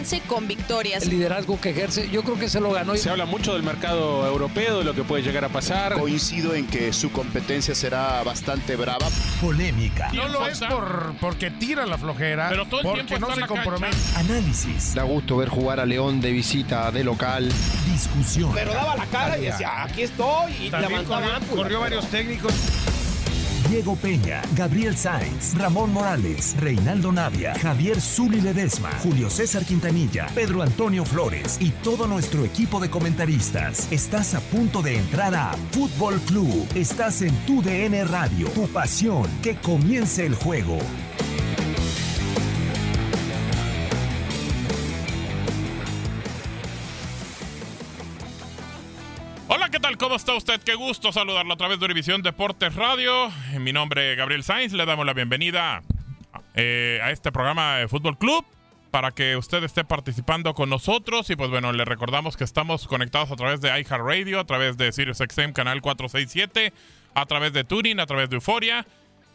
Avance con victorias. El liderazgo que ejerce, yo creo que se lo ganó. Se habla mucho del mercado europeo, de lo que puede llegar a pasar. Coincido en que su competencia será bastante brava. Polémica. No lo es por, porque tira la flojera, Pero todo el porque tiempo no se compromete. Análisis. Da gusto ver jugar a León de visita, de local. Discusión. Pero daba la cara y decía, aquí estoy. Y También levantaba corrió, ámpula. corrió varios técnicos. Diego Peña, Gabriel Sainz, Ramón Morales, Reinaldo Navia, Javier Zuli Ledesma, Julio César Quintanilla, Pedro Antonio Flores y todo nuestro equipo de comentaristas. Estás a punto de entrar a Fútbol Club. Estás en tu DN Radio. Tu pasión. Que comience el juego. ¿Cómo está usted? Qué gusto saludarlo a través de Univisión Deportes Radio. Mi nombre es Gabriel Sainz. Le damos la bienvenida eh, a este programa de Fútbol Club para que usted esté participando con nosotros. Y pues bueno, le recordamos que estamos conectados a través de iHeartRadio, a través de SiriusXM Canal 467, a través de Turing, a través de Euforia.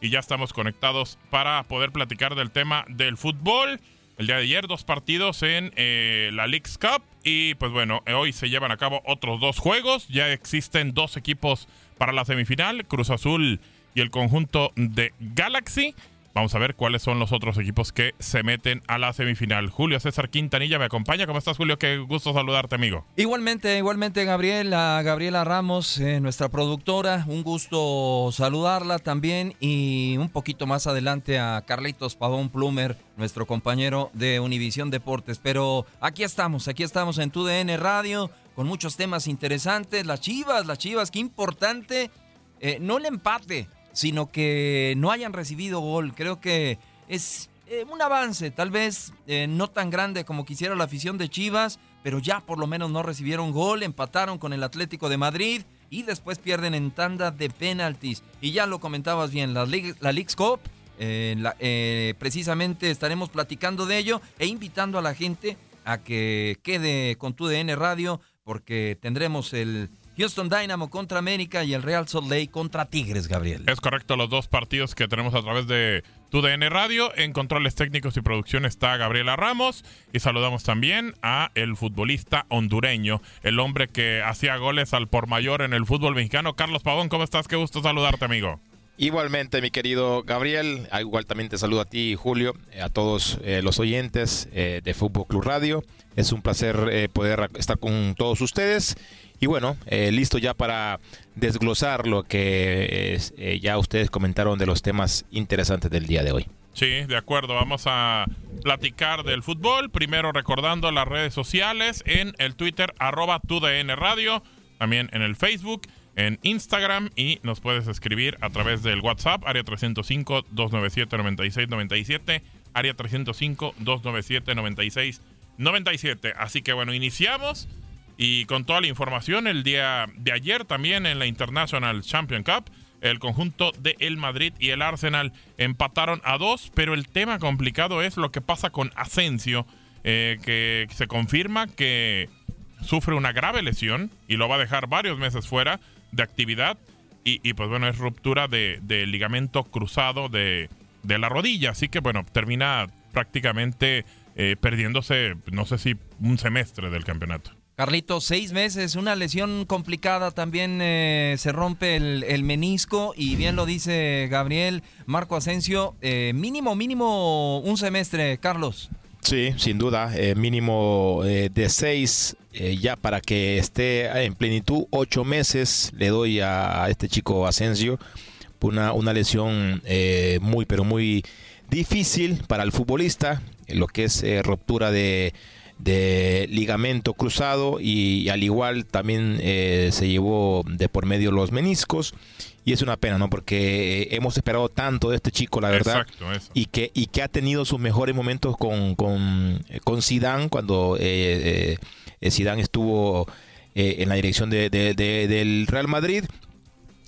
Y ya estamos conectados para poder platicar del tema del fútbol. El día de ayer, dos partidos en eh, la League's Cup. Y pues bueno, eh, hoy se llevan a cabo otros dos juegos. Ya existen dos equipos para la semifinal: Cruz Azul y el conjunto de Galaxy. Vamos a ver cuáles son los otros equipos que se meten a la semifinal. Julio César Quintanilla me acompaña. ¿Cómo estás, Julio? Qué gusto saludarte, amigo. Igualmente, igualmente, Gabriela, Gabriela Ramos, eh, nuestra productora. Un gusto saludarla también. Y un poquito más adelante a Carlitos Pavón Plumer, nuestro compañero de Univisión Deportes. Pero aquí estamos, aquí estamos en TUDN Radio con muchos temas interesantes. Las chivas, las chivas, qué importante. eh, no el empate, sino que no hayan recibido gol. Creo que es eh, un avance, tal vez eh, no tan grande como quisiera la afición de Chivas, pero ya por lo menos no recibieron gol, empataron con el Atlético de Madrid y después pierden en tanda de penaltis. Y ya lo comentabas bien, la, League- la League's Cup, eh, precisamente estaremos platicando de ello e invitando a la gente a que quede con tu DN Radio porque tendremos el Houston Dynamo contra América y el Real Salt Lake contra Tigres, Gabriel. Es correcto, los dos partidos que tenemos a través de TUDN Radio. En controles técnicos y producción está Gabriela Ramos. Y saludamos también a el futbolista hondureño, el hombre que hacía goles al por mayor en el fútbol mexicano. Carlos Pavón, ¿cómo estás? Qué gusto saludarte, amigo. Igualmente, mi querido Gabriel, ah, igual también te saludo a ti, Julio, eh, a todos eh, los oyentes eh, de Fútbol Club Radio. Es un placer eh, poder estar con todos ustedes. Y bueno, eh, listo ya para desglosar lo que eh, ya ustedes comentaron de los temas interesantes del día de hoy. Sí, de acuerdo. Vamos a platicar del fútbol. Primero recordando las redes sociales en el Twitter arroba TUDN Radio, también en el Facebook, en Instagram y nos puedes escribir a través del WhatsApp, área 305-297-9697, área 305-297-9697. Así que bueno, iniciamos y con toda la información el día de ayer también en la International Champion Cup. El conjunto de el Madrid y el Arsenal empataron a dos, pero el tema complicado es lo que pasa con Asensio, eh, que se confirma que sufre una grave lesión y lo va a dejar varios meses fuera de actividad. Y, pues bueno, es ruptura de, ligamento cruzado de, de, la rodilla. Así que bueno, termina prácticamente eh, perdiéndose, no sé si un semestre del campeonato. Carlito, seis meses, una lesión complicada, también eh, se rompe el, menisco y bien lo dice Gabriel, Marco Asensio, eh, mínimo, mínimo un semestre, Carlos. Sí, sin duda, mínimo de seis eh, ya para que esté en plenitud, ocho meses le doy a, este chico Asensio. Una, una lesión eh, muy, pero muy difícil para el futbolista, lo que es eh, ruptura de, ligamento cruzado y, al igual también se llevó de por medio los meniscos y es una pena, ¿no? Porque hemos esperado tanto de este chico, la verdad, y que y que ha tenido sus mejores momentos con con, con Zidane cuando eh, Zidane estuvo eh, en la dirección de, del Real Madrid.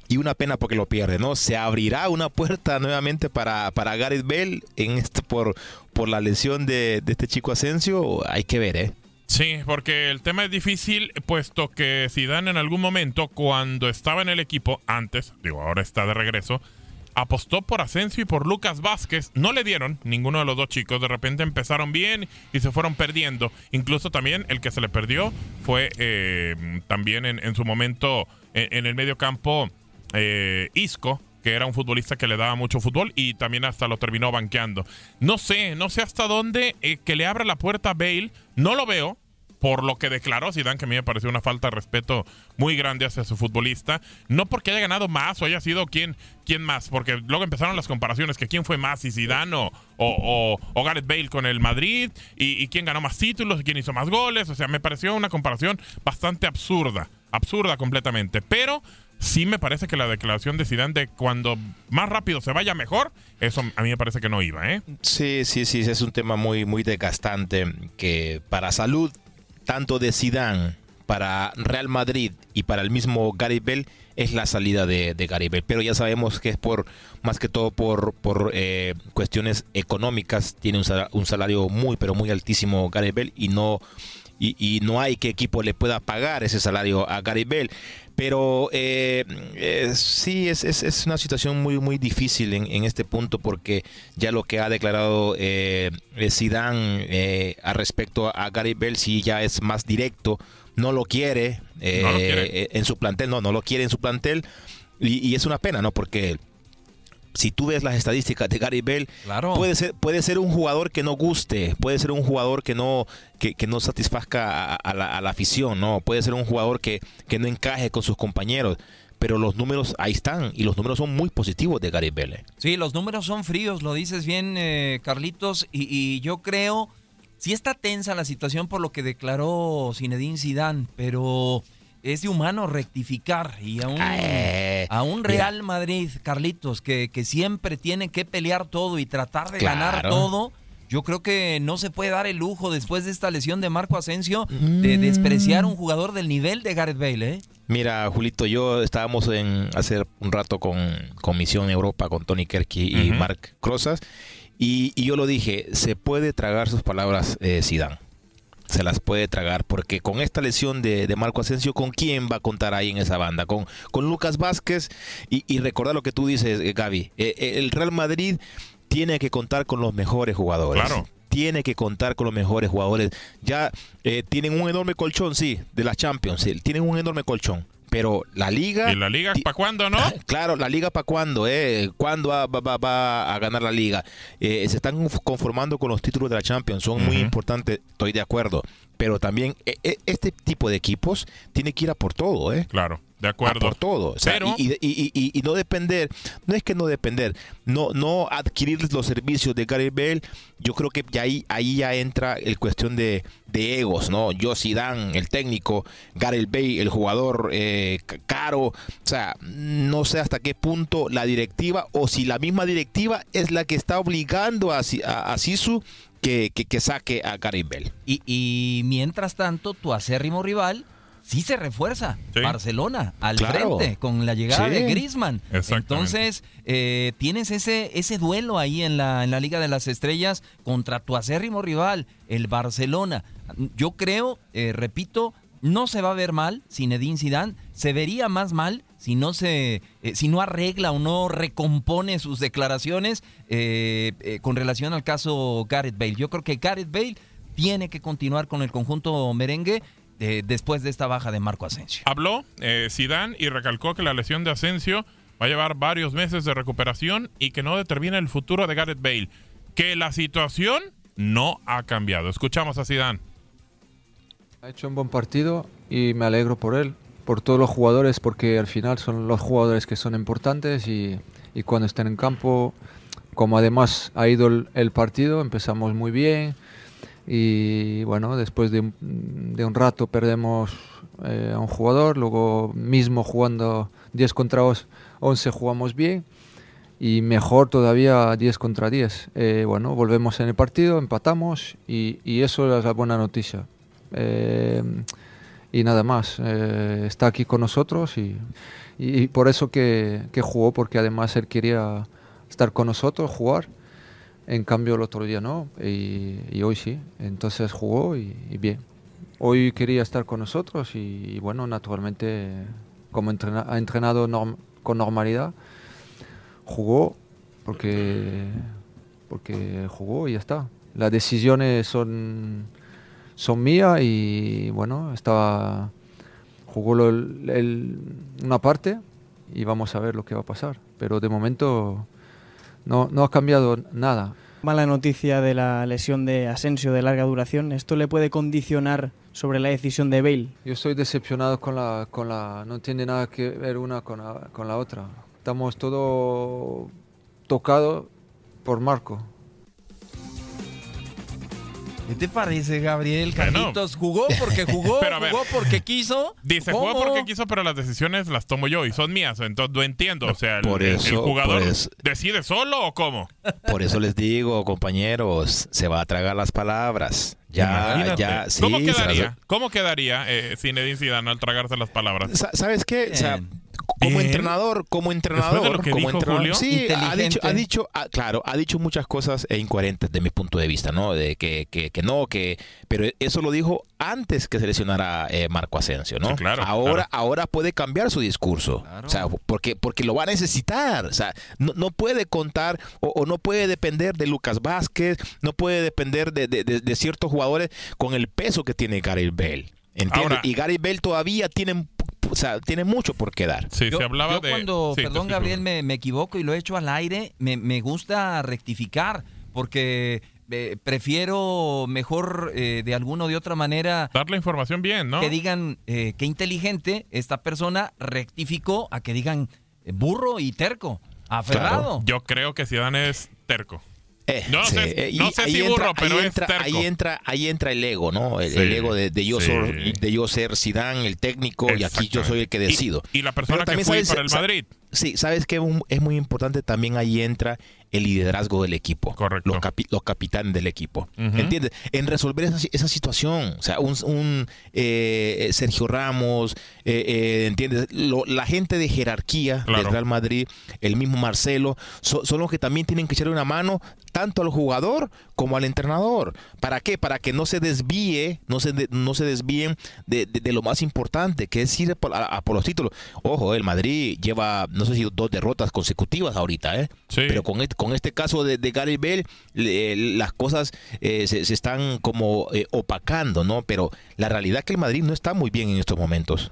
Y una pena porque lo pierde, ¿no? Se abrirá una puerta nuevamente para, para Gareth Bale en este, por, por la lesión de, este chico Asensio. Hay que ver, ¿eh? Sí, porque el tema es difícil, puesto que Zidane en algún momento, cuando estaba en el equipo, antes, digo, ahora está de regreso, apostó por Asensio y por Lucas Vázquez. No le dieron ninguno de los dos chicos. De repente empezaron bien y se fueron perdiendo. Incluso también el que se le perdió fue eh, también en, su momento en, el medio campo eh, Isco, que era un futbolista que le daba mucho fútbol y también hasta lo terminó banqueando. No sé, no sé hasta dónde eh, que le abra la puerta a Bale. No lo veo por lo que declaró Zidane, que a mí me pareció una falta de respeto muy grande hacia su futbolista. No porque haya ganado más o haya sido quien, más, porque luego empezaron las comparaciones, que quién fue más, si Zidane o, Gareth Bale con el Madrid, y, quién ganó más títulos, quién hizo más goles. O sea, me pareció una comparación bastante absurda, absurda completamente. Pero sí me parece que la declaración de Zidane de cuando más rápido se vaya mejor, eso a mí me parece que no iba, ¿eh? Sí, sí, sí, es un tema muy, muy desgastante que para salud tanto de Zidane para Real Madrid y para el mismo Gary Bell es la salida de, de Gary Bell. Pero ya sabemos que es por más que todo por, por eh, cuestiones económicas. Tiene un salario, muy, pero muy altísimo Gary Bell y no, y, no hay que equipo le pueda pagar ese salario a Gary Bell. Pero eh, eh, sí, es, es, una situación muy, muy difícil en, este punto porque ya lo que ha declarado eh, Zidane eh, a respecto a Gary Bell sí ya es más directo, no lo quiere, en su plantel, no, no lo quiere en su plantel y, y es una pena, ¿no? Porque si tú ves las estadísticas de Gary Bell, puede, ser, puede ser un jugador que no guste, puede ser un jugador que no, que, no satisfazca a, la, afición, ¿no? Puede ser un jugador que, que no encaje con sus compañeros pero los números ahí están y los números son muy positivos de Gary Bell. ¿eh? Sí, los números son fríos, lo dices bien, eh, Carlitos, y, y, yo creo, sí está tensa la situación por lo que declaró Zinedine Zidane, pero es de humano rectificar y a un, eh, a un Real Madrid, Carlitos, que, que, siempre tiene que pelear todo y tratar de ganar todo. Yo creo que no se puede dar el lujo después de esta lesión de Marco Asensio de mm. despreciar un jugador del nivel de Gareth Bale, ¿eh? Mira, Julito, yo estábamos en hace un rato con, con Misión Europa, con Tony Kerky y Mark Crozas, y, yo lo dije, se puede tragar sus palabras eh, Zidane se las puede tragar, porque con esta lesión de, Marco Asensio, ¿con quién va a contar ahí en esa banda? Con, con Lucas Vázquez y, y recordar lo que tú dices, eh, Gaby, eh, eh, el Real Madrid tiene que contar con los mejores jugadores. Claro. Tiene que contar con los mejores jugadores. Ya tienen un enorme colchón, sí, de la Champions. Tienen un enorme colchón pero la liga... ¿Y la liga para cuándo, no? Claro, la liga para cuándo, ¿eh? ¿Cuándo va, va, a ganar la liga? Eh, se están conformando con los títulos de la Champions, son muy importantes, estoy de acuerdo. Pero también e, e, este tipo de equipos tiene que ir a por todo, ¿eh? Claro. De acuerdo. por todo. O sea, Pero- y, y- y- y- y no depender, no es que no depender, no, no adquirir los servicios de Gary Bell, yo creo que ya ahí, ahí ya entra el cuestión de, de egos, ¿no? Yo Zidane, el técnico, Gary Bell, el jugador eh, caro, o sea, no sé hasta qué punto la directiva o si la misma directiva es la que está obligando a, Si- a, a Sisu que, que, que saque a Gary Bell. Y, y mientras tanto, tu acérrimo rival sí se refuerza. Barcelona, al Claro. frente, con la llegada Sí. de. Exactamente. Entonces, eh, tienes ese, ese duelo ahí en la, en la Liga de las Estrellas contra tu acérrimo rival, el Barcelona. Yo creo, eh, repito, no se va a ver mal Zinedine Zidane, se vería más mal si no se, eh, si no arregla o no recompone sus declaraciones eh, con relación al caso Gareth Bale. Yo creo que Gareth Bale tiene que continuar con el conjunto merengue eh, después de esta baja de Marco Asensio. Habló eh, Zidane y recalcó que la lesión de Asensio va a llevar varios meses de recuperación y que no determina el futuro de Gareth Bale. Que la situación no ha cambiado. Escuchamos a Zidane. Ha hecho un buen partido y me alegro por él, por todos los jugadores, porque al final son los jugadores que son importantes y, y cuando estén en campo, como además ha ido el, el partido, empezamos muy bien y bueno, después de un, rato perdemos eh, a un jugador, luego mismo jugando 10 contra 11 jugamos bien y mejor todavía 10 contra 10. Eh, bueno, volvemos en el partido, empatamos y, eso es la buena noticia. Eh, y nada más, está aquí con nosotros y, por eso que jugó, porque además él quería estar con nosotros, jugar. En cambio el otro día no, y, y hoy sí. Entonces jugó y, y bien. Hoy quería estar con nosotros y, y bueno, naturalmente como entrena- ha entrenado norm- con normalidad, jugó porque, porque jugó y ya está. Las decisiones son, son mías y bueno, estaba, jugó lo- el- una parte y vamos a ver lo que va a pasar. Pero de momento no, no ha cambiado nada. Mala noticia de la lesión de Asensio de larga duración. ¿Esto le puede condicionar sobre la decisión de Bale? Yo estoy decepcionado con la, con la, no tiene nada que ver una con la, con la otra. Estamos todo tocado por Marco. ¿Qué te parece, Gabriel? Bueno. Carlitos jugó porque jugó, Pero ver. jugó porque quiso. Dice, ¿Cómo? jugó porque quiso, pero las decisiones las tomo yo y son mías. Entonces no entiendo. O sea, el, Por jugador por eso. decide solo o cómo. Por eso les digo, compañeros, se va a tragar las palabras. Ya, Imagínate. ya, sí. ¿Cómo las- quedaría? ¿Cómo quedaría eh, Zinedine Zidane al tragarse las palabras? Sa- ¿Sabes qué? O sea, como Bien. entrenador, como entrenador, de lo que como dijo entrenador, Julio. sí, ha dicho, ha dicho, ah, claro, ha dicho muchas cosas e incoherentes de mi punto de vista, ¿no? De que, que, que no, que, pero eso lo dijo antes que se lesionara eh, Marco Asensio, ¿no? Sí, claro, ahora, claro. ahora puede cambiar su discurso, o sea, porque, porque lo va a necesitar, o sea, no, no puede contar o, o no puede depender de Lucas Vázquez, no puede depender de, de- de- de ciertos jugadores con el peso que tiene Gary Bell, ¿entiendes? Ahora- y Gary Bell todavía tiene, sea, tiene mucho por quedar. Sí, Yo, se hablaba yo de... cuando, sí, perdón. Gabriel, me, me equivoco y lo he hecho al aire, me, me gusta rectificar porque eh, prefiero mejor eh, de alguna o de otra manera Dar la información bien, ¿no? que digan eh, qué inteligente esta persona rectificó a que digan eh, burro y terco, aferrado. Yo creo que Zidane es terco. Eh, No sí, sé- eh, y no sé ahí si entra- burro, pero ahí es entra, terco. Ahí entra, ahí entra el ego, ¿no? El, Sí, el ego de, de yo sí. ser, de yo ser Zidane, el técnico, y aquí yo soy el que Y- decido. Y, la persona que sabes- para el Madrid. Sí, sabes que es muy importante también ahí entra el liderazgo del equipo. Correcto. Los, capi- los capitanes del equipo. ¿Entiendes? En resolver esa, esa situación. O sea, un, un, eh, Sergio Ramos, eh, eh, ¿entiendes? Lo- la gente de jerarquía Claro. del Real Madrid, el mismo Marcelo, so- son los que también tienen que echarle una mano tanto al jugador como al entrenador. ¿Para qué? Para que no se desvíe, no se, de- no se desvíen de, de- de lo más importante, que es ir a por los títulos. Ojo, el Madrid lleva, no sé si dos derrotas consecutivas ahorita, ¿eh? Sí. Pero con este, con este caso de, de Gary Bell, le- las cosas eh, se, se están como eh, opacando, ¿no? Pero la realidad es que el Madrid no está muy bien en estos momentos.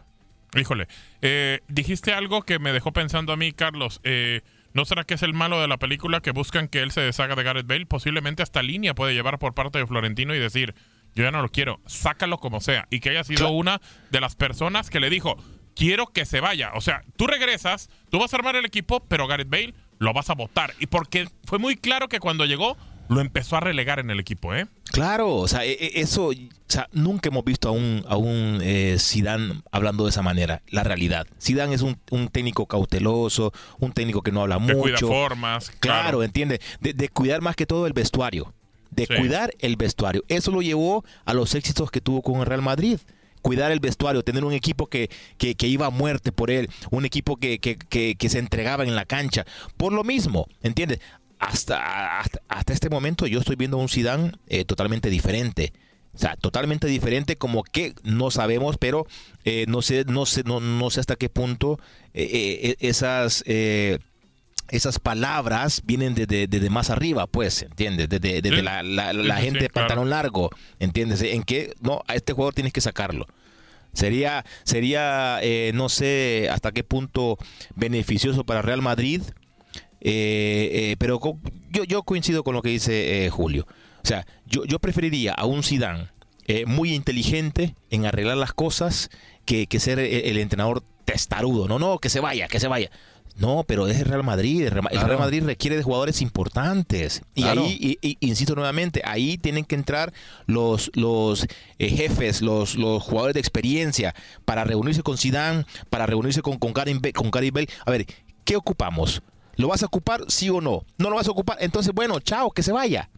Híjole, eh, dijiste algo que me dejó pensando a mí, Carlos. Eh, ¿No será que es el malo de la película que buscan que él se deshaga de Gareth Bale? Posiblemente hasta línea puede llevar por parte de Florentino y decir, yo ya no lo quiero, sácalo como sea. Y que haya sido una de las personas que le dijo, quiero que se vaya. O sea, tú regresas, tú vas a armar el equipo, pero Gareth Bale lo vas a votar. Y porque fue muy claro que cuando llegó, lo empezó a relegar en el equipo, ¿eh? Claro, o sea, e- e- eso, o sea, nunca hemos visto a un, a un eh, Zidane hablando de esa manera, la realidad. Zidane es un, un técnico cauteloso, un técnico que no habla Que mucho. cuida formas. Claro, Claro. entiende, de, de cuidar más que todo el vestuario, de Sí. cuidar el vestuario. Eso lo llevó a los éxitos que tuvo con el Real Madrid. Cuidar el vestuario, tener un equipo que, que, iba a muerte por él, un equipo que, que se entregaba en la cancha. Por lo mismo, ¿entiendes? Hasta, hasta, hasta este momento yo estoy viendo un Zidane eh, totalmente diferente. O sea, totalmente diferente, como que no sabemos, pero eh, no sé, no sé, no, no sé hasta qué punto eh, eh, esas eh, esas palabras vienen desde desde más arriba, pues, ¿entiendes? Desde, Sí. la, la- la sí, gente sí, de claro. pantalón largo, ¿entiendes? En que, no, a este jugador tienes que sacarlo. Sería, sería eh, no sé hasta qué punto beneficioso para Real Madrid, eh, eh, pero co- yo, yo coincido con lo que dice eh, Julio. O sea, yo, yo preferiría a un Zidane eh, muy inteligente en arreglar las cosas que, que ser el, el entrenador testarudo. No, no, que se vaya, que se vaya. No, pero es el Real Madrid. El Real, el. Real Madrid requiere de jugadores importantes. Y Claro. ahí, y- y- insisto nuevamente, ahí tienen que entrar los, los eh, jefes, los, los jugadores de experiencia para reunirse con Zidane, para reunirse con, con, Bale, con Bale. A ver, ¿qué ocupamos? ¿Lo vas a ocupar, sí o no? ¿No lo vas a ocupar? Entonces, bueno, chao, que se vaya.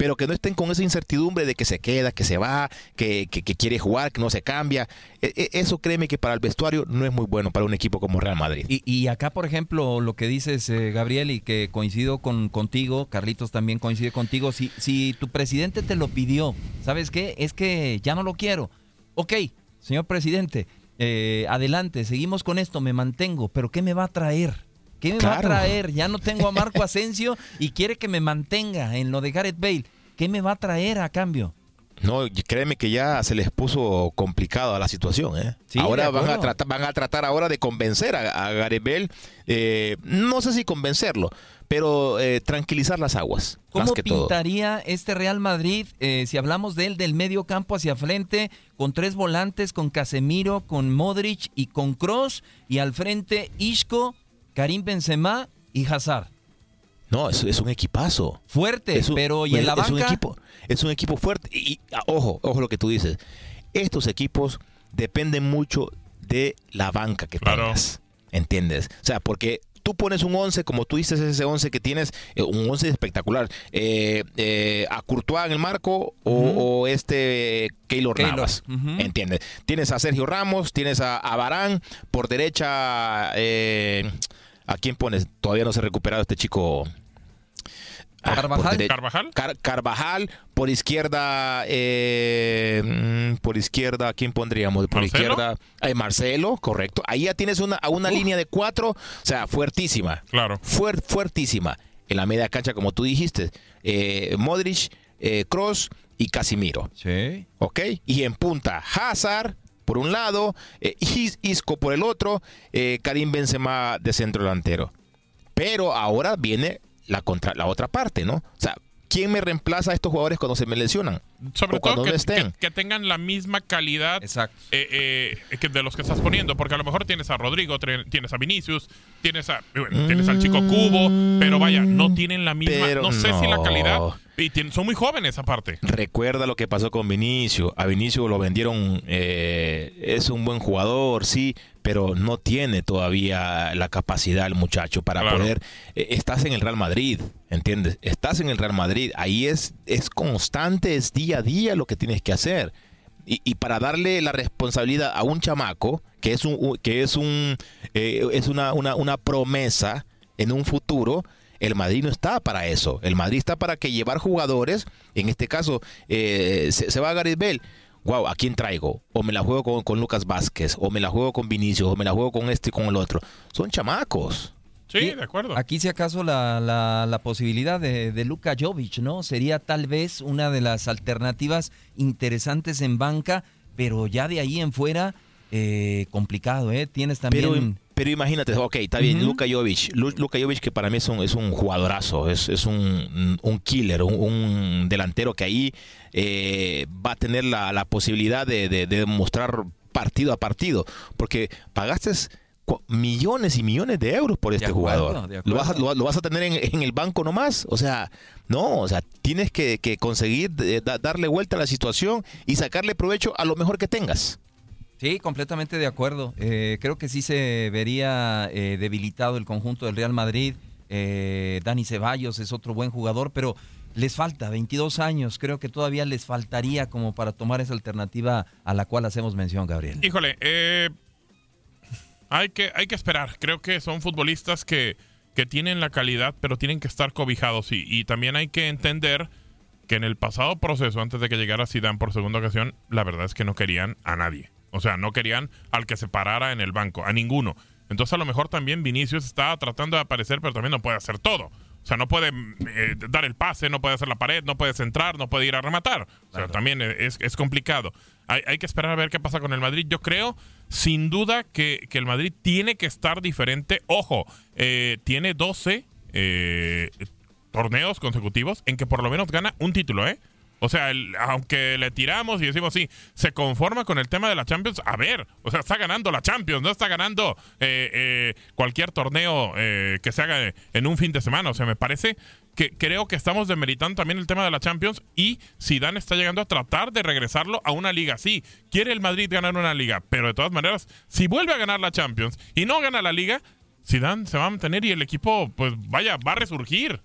Pero que no estén con esa incertidumbre de que se queda, que se va, que, quiere jugar, que no se cambia. E- e- Eso créeme que para el vestuario no es muy bueno para un equipo como Real Madrid. Y, acá, por ejemplo, lo que dices, eh, Gabriel, y que coincido con, contigo, Carlitos también coincide contigo, si, si tu presidente te lo pidió, ¿sabes qué? Es que ya no lo quiero. Ok, señor presidente, eh, adelante, seguimos con esto, me mantengo, pero ¿qué me va a traer? ¿Qué me va a traer? Ya no tengo a Marco Asensio y quiere que me mantenga en lo de Gareth Bale. ¿Qué me va a traer a cambio? No, créeme que ya se les puso complicado a la situación. ¿eh? Sí, ahora van a, tratar, van a tratar ahora de convencer a, a Gareth Bale, eh, no sé si convencerlo, pero eh, tranquilizar las aguas. ¿Cómo más que todo. pintaría este Real Madrid eh, si hablamos de él del medio campo hacia frente con tres volantes, con Casemiro, con Modric y con Cross y al frente Isco, Karim Benzema y Hazard? No, es, es un equipazo. Fuerte, Es un- pero ¿y en la es un banca? equipo, es un equipo fuerte. Y, y, ah, ojo, ojo lo que tú dices. Estos equipos dependen mucho de la banca que tengas. ¿Entiendes? O sea, porque tú pones un 11, como tú dices, ese 11 que tienes, eh, un 11 espectacular. Eh, eh, a Courtois en el marco o, o este Keylor, Keylor, Navas. ¿Entiendes? Tienes a Sergio Ramos, tienes a, a Barán, por derecha, eh, ¿a quién pones? Todavía no se ha recuperado este chico. Ah, por Carvajal. dere- Carvajal. Car- Carvajal, por izquierda, eh, mm, por izquierda, ¿a quién pondríamos? Por ¿Marcelo? izquierda, eh, Marcelo, correcto. Ahí ya tienes una, a una línea de cuatro, o sea, fuertísima. Claro. Fuer- fuertísima. En la media cancha, como tú dijiste, eh, Modric, eh, Cross y Casimiro. Sí. ¿Ok? Y en punta, Hazard por un lado, eh, Is- Isco por el otro, eh, Karim Benzema de centro delantero. Pero ahora viene la, contra, la otra parte, ¿no? O sea, ¿quién me reemplaza a estos jugadores cuando se me lesionan? Sobre O todo que, no estén. que- que tengan la misma calidad eh, eh, que de los que estás poniendo, porque a lo mejor tienes a Rodrigo, tienes a Vinicius, tienes a bueno, tienes al chico Cubo, pero vaya, no tienen la misma, Pero no sé si la calidad y tienen- son muy jóvenes aparte. Recuerda lo que pasó con Vinicio. A Vinicio lo vendieron, eh, es un buen jugador, sí, pero no tiene todavía la capacidad el muchacho para Claro. poder. eh, estás en el Real Madrid, ¿entiendes? Estás en el Real Madrid. Ahí es, es constante, es día a día lo que tienes que hacer. Y, y para darle la responsabilidad a un chamaco que es un que es un eh, es una, una, una promesa en un futuro el Madrid no está para eso el Madrid está para que llevar jugadores en este caso eh, se, se va a Gareth Bale wow ¿a quién traigo? o me la juego con, con Lucas Vázquez o me la juego con Vinicius o me la juego con este y con el otro son chamacos Sí, de acuerdo. Aquí, si acaso, la, la, la posibilidad de, de Luka Jovic, ¿no? Sería tal vez una de las alternativas interesantes en banca, pero ya de ahí en fuera, eh, complicado, ¿eh? Tienes también. pero imagínate, ok, está bien, Ujú. Luka Jovic. Lu- Luka Jovic que para mí es un, es un jugadorazo, es, es un, un killer, un, un delantero que ahí eh, va a tener la, la posibilidad de, de- de demostrar partido a partido, porque pagaste millones y millones de euros por este acuerdo, jugador. Lo vas, a, lo, lo vas a tener en, en el banco nomás. O sea, no, o sea, tienes que, que conseguir eh, da- darle vuelta a la situación y sacarle provecho a lo mejor que tengas. Sí, completamente de acuerdo. Eh, creo que sí se vería eh, debilitado el conjunto del Real Madrid. Eh, Dani Ceballos es otro buen jugador, pero les falta 22 años. Creo que todavía les faltaría como para tomar esa alternativa a la cual hacemos mención, Gabriel. Híjole, eh, hay, que, hay que esperar. Creo que son futbolistas que, que tienen la calidad, pero tienen que estar cobijados. Y, y también hay que entender que en el pasado proceso, antes de que llegara Zidane por segunda ocasión, la verdad es que no querían a nadie. O sea, no querían al que se parara en el banco, a ninguno. Entonces a lo mejor también Vinicius está tratando de aparecer, pero también no puede hacer todo. O sea, no puede eh, dar el pase, no puede hacer la pared, no puede centrar, no puede ir a rematar. O sea, también es, es complicado. Hay, hay que esperar a ver qué pasa con el Madrid. Yo creo, sin duda, que, que el Madrid tiene que estar diferente. Ojo, eh, tiene 12 eh, torneos consecutivos en que por lo menos gana un título, ¿eh? O sea, aunque le tiramos y decimos sí, se conforma con el tema de la Champions. A ver, o sea, está ganando la Champions, no está ganando eh, eh, cualquier torneo eh, que se haga en un fin de semana. O sea, me parece que creo que estamos demeritando también el tema de la Champions y Zidane está llegando a tratar de regresarlo a una liga. Sí, quiere el Madrid ganar una liga, pero de todas maneras, si vuelve a ganar la Champions y no gana la liga, Zidane se va a mantener y el equipo, pues vaya, va a resurgir.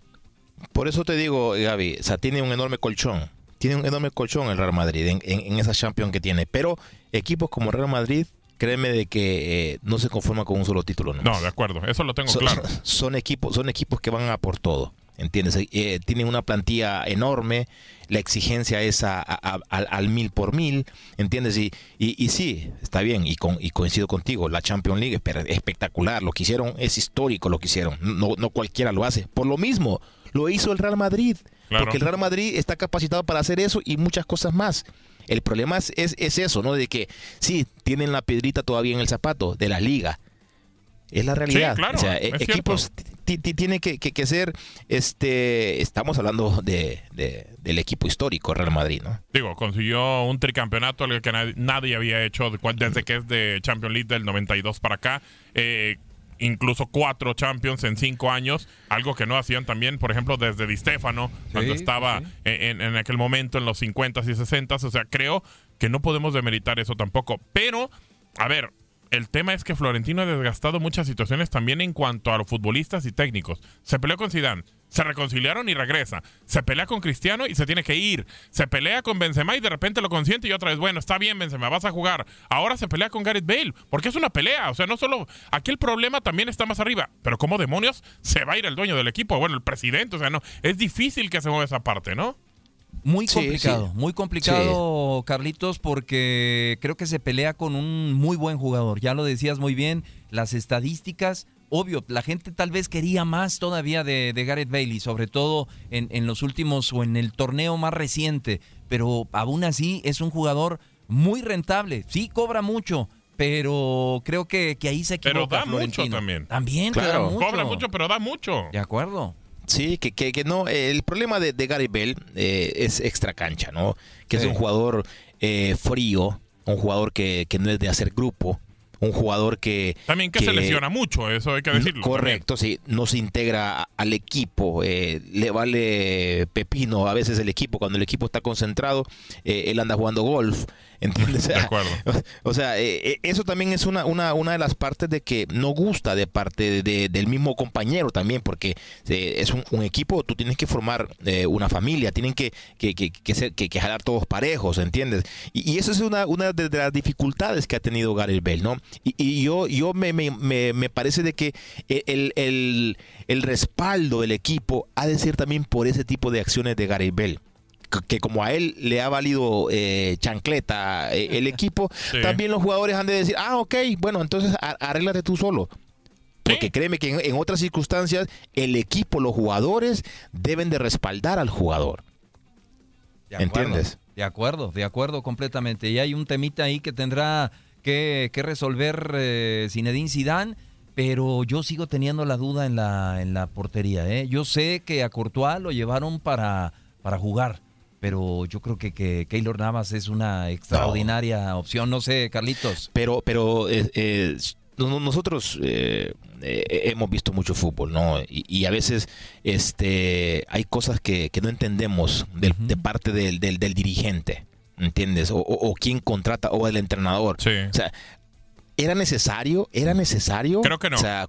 Por eso te digo, Gaby, o sea, tiene un enorme colchón. Tiene un enorme colchón el Real Madrid en, en- en esa Champions que tiene. Pero equipos como Real Madrid, créeme de que eh, no se conforma con un solo título. nomás. No, de acuerdo, eso lo tengo son, claro. Son equipos, son equipos que van a por todo. ¿Entiendes? Eh, tienen una plantilla enorme, la exigencia es a- a- a- al, mil por mil, ¿entiendes? Y, y, y sí, está bien, y, con, y coincido contigo, la Champions League es espectacular, lo que hicieron es histórico lo que hicieron, no, no cualquiera lo hace. Por lo mismo, lo hizo el Real Madrid, Claro. porque el Real Madrid está capacitado para hacer eso y muchas cosas más. El problema es, es, es eso, ¿no? De que sí, tienen la piedrita todavía en el zapato de la liga. Es la realidad. claro, o sea, e- equipos ti- ti- tiene que, que- que ser, este, estamos hablando de, de- del equipo histórico Real Madrid, ¿no? Digo, consiguió un tricampeonato algo que nadie, nadie había hecho desde que es de Champions League del 92 para acá. Eh, incluso cuatro Champions en cinco años, algo que no hacían también, por ejemplo, desde Di Stefano, cuando Sí, estaba en, en aquel momento en los 50s y 60s. O sea, creo que no podemos demeritar eso tampoco. Pero, a ver, el tema es que Florentino ha desgastado muchas situaciones también en cuanto a los futbolistas y técnicos. Se peleó con Zidane, se reconciliaron y regresa. Se pelea con Cristiano y se tiene que ir. Se pelea con Benzema y de repente lo consiente y otra vez, bueno, está bien Benzema, vas a jugar. Ahora se pelea con Gareth Bale, porque es una pelea. O sea, no solo... Aquí el problema también está más arriba. Pero ¿cómo demonios se va a ir el dueño del equipo? Bueno, el presidente, o sea, no. Es difícil que se mueva esa parte, ¿no? Muy complicado, sí. muy complicado, Carlitos, porque creo que se pelea con un muy buen jugador. Ya lo decías muy bien, las estadísticas, obvio, la gente tal vez quería más todavía de, de Gareth Bailey, sobre todo en, en los últimos o en el torneo más reciente, pero aún así es un jugador muy rentable. Sí, cobra mucho, pero creo que, que ahí se Pero equivoca da mucho también. También Claro. mucho. Cobra mucho, pero da mucho. De acuerdo. Sí, que, que, que no, el problema de, de Gary Bell eh, es extra cancha, ¿no? Que es un jugador eh, frío, un jugador que, que no es de hacer grupo, un jugador que... También que, se lesiona mucho, eso hay que decirlo. Correcto, sí, no se integra al equipo, eh, le vale pepino a veces el equipo, cuando el equipo está concentrado, eh, él anda jugando golf, ¿entiendes? De acuerdo. O sea, eh, eh, eso también es una, una, una de las partes de que no gusta de parte de- del mismo compañero también, porque es un, un equipo, tú tienes que formar eh, una familia, tienen que, que, que, que, ser- que- que jalar todos parejos, ¿entiendes? Y, y eso es una, una de, de las dificultades que ha tenido Gareth Bell, ¿no? Y, y yo, yo me, me, me, me parece de que el, el, el respaldo del equipo ha de ser también por ese tipo de acciones de Gareth Bell que- como a él le ha valido eh, chancleta eh, el equipo, Sí. también los jugadores han de decir, ah, ok, bueno, entonces arréglate tú solo. Porque créeme que en, en otras circunstancias el equipo, los jugadores deben de respaldar al jugador. De acuerdo, ¿Entiendes? De acuerdo, de acuerdo completamente. Y hay un temita ahí que tendrá que, que resolver eh, Zinedine Zidane, pero yo sigo teniendo la duda en la, en la portería. ¿eh? Yo sé que a Courtois lo llevaron para, para jugar, pero yo creo que, que Keylor Navas es una extraordinaria opción. No sé, Carlitos. Pero, pero eh, eh, no- nosotros eh, eh, hemos visto mucho fútbol, ¿no? Y, y a veces este, hay cosas que, que no entendemos del- de parte del, del, del dirigente, ¿entiendes? O, o, o quién contrata, o el entrenador. O sea, ¿era necesario? ¿Era necesario? Creo que no. O sea,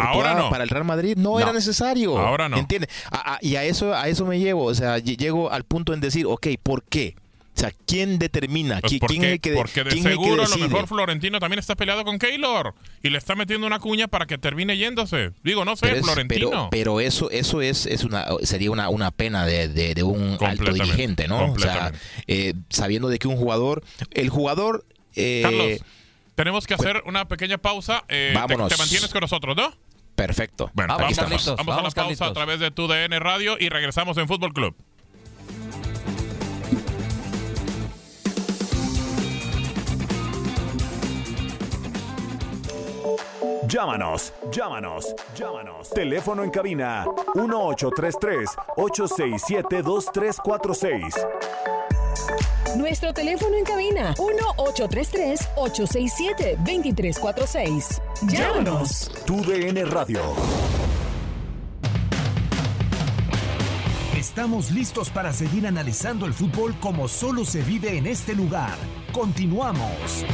Ahora no. para el Real Madrid no, No. era necesario. Ahora no. ¿Entiendes? A- a- y a eso, a eso me llevo. O sea, lle- llego al punto en decir, ok, ¿por qué? O sea, ¿quién determina? Pues ¿Qui- porque, ¿Quién es el que, porque de quién es el que seguro a lo mejor Florentino también está peleado con Keylor y le está metiendo una cuña para que termine yéndose. Digo, no sé, pero, es- Florentino. pero, pero eso eso es, es una sería una, una pena de, de- de un alto dirigente, ¿no? O sea, eh, sabiendo de que un jugador, el jugador... eh, Carlos, tenemos que hacer una pequeña pausa. Eh, Vámonos. Te, mantienes con nosotros, ¿no? Perfecto. Bueno, Aquí vamos, vamos, vamos a la pausa a través de tu DN Radio y regresamos en Fútbol Club. Llámanos, llámanos, llámanos. Teléfono en cabina 1833-867-2346. Nuestro teléfono en cabina 1-833-867-2346. Llámanos. Tu DN Radio. Estamos listos para seguir analizando el fútbol como solo se vive en este lugar. Continuamos.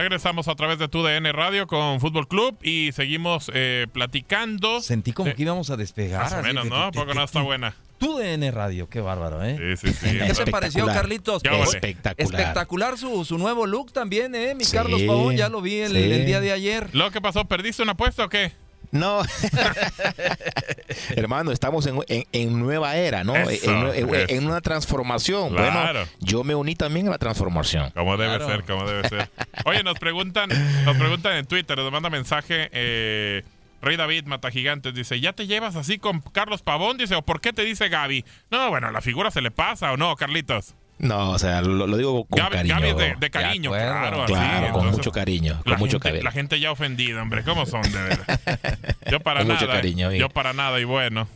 Regresamos a través de tu DN Radio con Fútbol Club y seguimos eh, platicando. Sentí como que íbamos a despegar. Más o menos, ¿no? de- no está buena. Tu DN Radio, qué bárbaro, ¿eh? Sí, sí, sí. ¿Qué te pareció, Carlitos? Vale. Espectacular. Espectacular su, su nuevo look también, ¿eh? Mi Sí, Carlos Pavón, ya lo vi el, sí. el día de ayer. ¿Lo que pasó? ¿Perdiste una apuesta o qué? No. Hermano, estamos en, en- en nueva era, ¿no? Eso, en, en- eso. en una transformación. Claro. Bueno, yo me uní también a la transformación. Como debe Claro. ser, como debe ser. Oye, nos preguntan, nos preguntan en Twitter, nos manda mensaje eh, Rey David Mata Gigantes, dice, ¿ya te llevas así con Carlos Pavón? Dice, ¿o por qué te dice Gaby? No, bueno, la figura se le pasa o no, Carlitos. No, o sea, lo, lo digo con Gaby, cariño. Gaby es de, de cariño, acuerdo. claro. así, Claro, con entonces, mucho cariño, con la mucho gente- cariño. La gente ya ofendida, hombre, ¿cómo son de verdad? Yo para Con nada. mucho cariño, eh, bien. yo para nada, y bueno.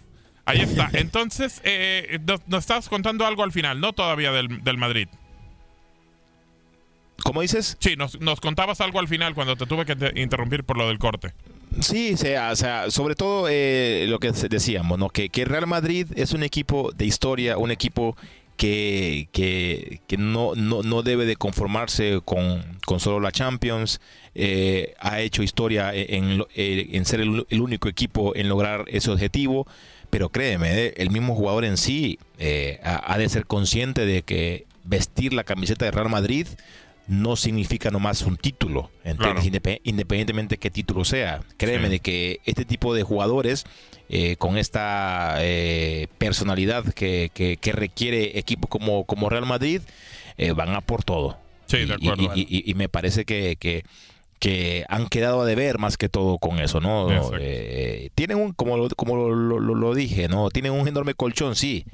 Ahí está. Entonces, eh, nos, nos estabas contando algo al final, ¿no? Todavía del, del Madrid. ¿Cómo dices? Sí, nos, nos contabas algo al final cuando te tuve que te- interrumpir por lo del corte. Sí, o sea, o sea, sobre todo eh, lo que decíamos, ¿no? Que, que Real Madrid es un equipo de historia, un equipo que, que, que no, no, no debe de conformarse con, con solo la Champions. Eh, ha hecho historia en, eh, en ser el, el único equipo en lograr ese objetivo. Pero créeme, eh, el mismo jugador en sí eh, ha, ha de ser consciente de que vestir la camiseta de Real Madrid no significa nomás un título. Indep- independientemente qué título sea. Créeme Sí. de que este tipo de jugadores eh, con esta eh, personalidad que, que- que requiere equipos como, como Real Madrid eh, van a por todo. Sí, Y- de acuerdo. Y, y- y- me parece que, que, que han quedado a deber más que todo con eso, ¿no? Eh, tienen un, como, lo, como lo- lo- lo dije, ¿no? Tienen un enorme colchón, sí,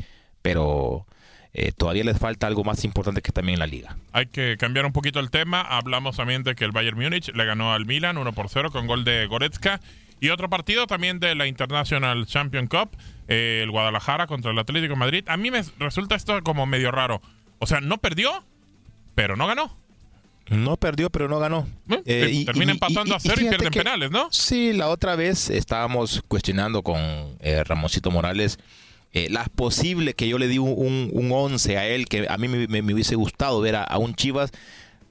pero eh, todavía les falta algo más importante que también la liga. Hay que cambiar un poquito el tema. Hablamos también de que el Bayern Múnich le ganó al Milan 1 por 0 con gol de Goretzka. Y otro partido también de la International Champion Cup, eh, el Guadalajara contra el Atlético de Madrid. A mí me resulta esto como medio raro. O sea, no perdió, pero no ganó. No perdió, pero no ganó. Eh, y- termina y- empatando y- a cero y, pierden que- penales, ¿no? Sí, la otra vez estábamos cuestionando con eh, Ramoncito Morales eh, la posible que yo le di un, un, un 11 a él, que a mí me, me- me hubiese gustado ver a, a un Chivas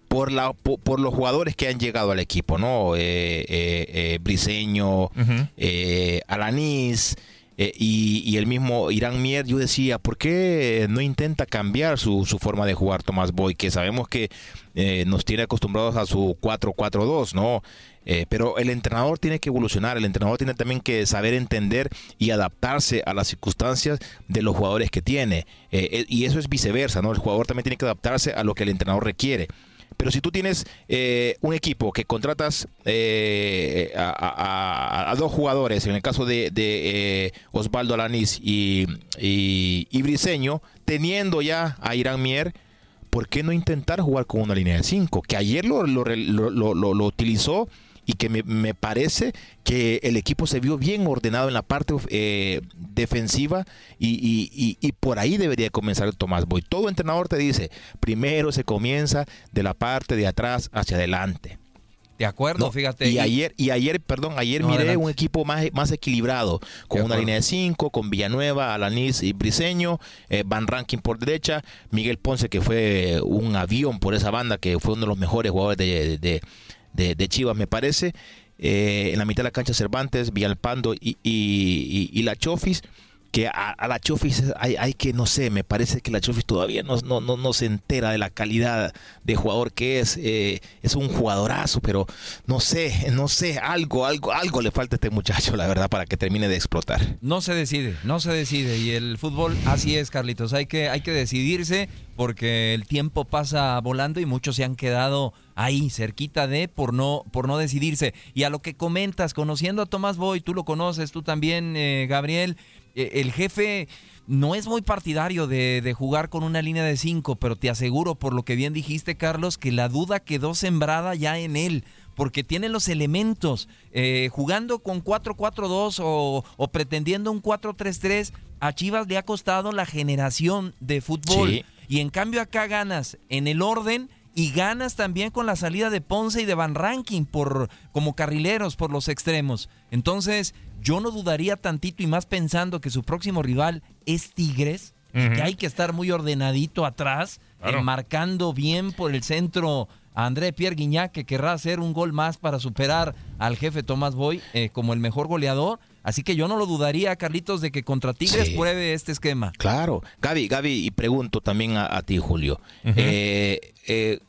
por, la, por, por los jugadores que han llegado al equipo, ¿no? Eh, eh, eh, Briseño, eh, Alanís y, y el mismo Irán Mier, yo decía, ¿por qué no intenta cambiar su, su forma de jugar Tomás Boy? Que sabemos que nos tiene acostumbrados a su 4-4-2, ¿no? Eh, pero el entrenador tiene que evolucionar, el entrenador tiene también que saber entender y adaptarse a las circunstancias de los jugadores que tiene. Eh, eh, y eso es viceversa, ¿no? El jugador también tiene que adaptarse a lo que el entrenador requiere. Pero si tú tienes eh, un equipo que contratas eh, a, dos jugadores, en el caso de, eh, Osvaldo Alanís y, y, teniendo ya a Irán Mier, ¿por qué no intentar jugar con una línea de 5? Que ayer lo- lo- lo utilizó y que me, me parece que el equipo se vio bien ordenado en la parte eh, defensiva y, y- y- y por ahí debería comenzar Tomás Boy. Todo entrenador te dice, primero se comienza de la parte de atrás hacia adelante. De acuerdo, No, fíjate. Y ayer, y ayer, perdón, ayer No, miré adelante. un equipo más, más equilibrado, con una línea de cinco, con Villanueva, Alanis y Briseño, eh, Van Ranking por derecha, Miguel Ponce, que fue un avión por esa banda, que fue uno de los mejores jugadores de, de, de- de Chivas, me parece. Eh, en la mitad de la cancha Cervantes, Villalpando y- y la Chofis que a, a la Chofis hay, hay que, no sé, me parece que la Chofis todavía no, no, no, no se entera de la calidad de jugador que es. eh, es un jugadorazo, pero no sé, no sé, algo, algo, algo le falta a este muchacho, la verdad, para que termine de explotar. No se decide, no se decide. Y el fútbol así es, Carlitos. Hay que, hay que decidirse porque el tiempo pasa volando y muchos se han quedado ahí, cerquita de, por no, por no decidirse. Y a lo que comentas, conociendo a Tomás Boy, tú lo conoces, tú también, eh, Gabriel, el jefe no es muy partidario de, de jugar con una línea de cinco, pero te aseguro, por lo que bien dijiste, Carlos, que la duda quedó sembrada ya en él, porque tiene los elementos. Eh, jugando con 4-4-2 o, o pretendiendo un 4-3-3, a Chivas le ha costado la generación de fútbol. Sí. Y en cambio acá ganas en el orden y ganas también con la salida de Ponce y de Van Ranking por, como carrileros por los extremos. Entonces, yo no dudaría tantito y más pensando que su próximo rival es Tigres, y que hay que estar muy ordenadito atrás, Claro. eh, marcando bien por el centro a André Pierre Guignac, que querrá hacer un gol más para superar al jefe Tomás Boy eh, como el mejor goleador. Así que yo no lo dudaría, Carlitos, de que contra Tigres Sí. pruebe este esquema. Claro. Gaby, Gaby, y pregunto también a, a ti, Julio. Eh, eh,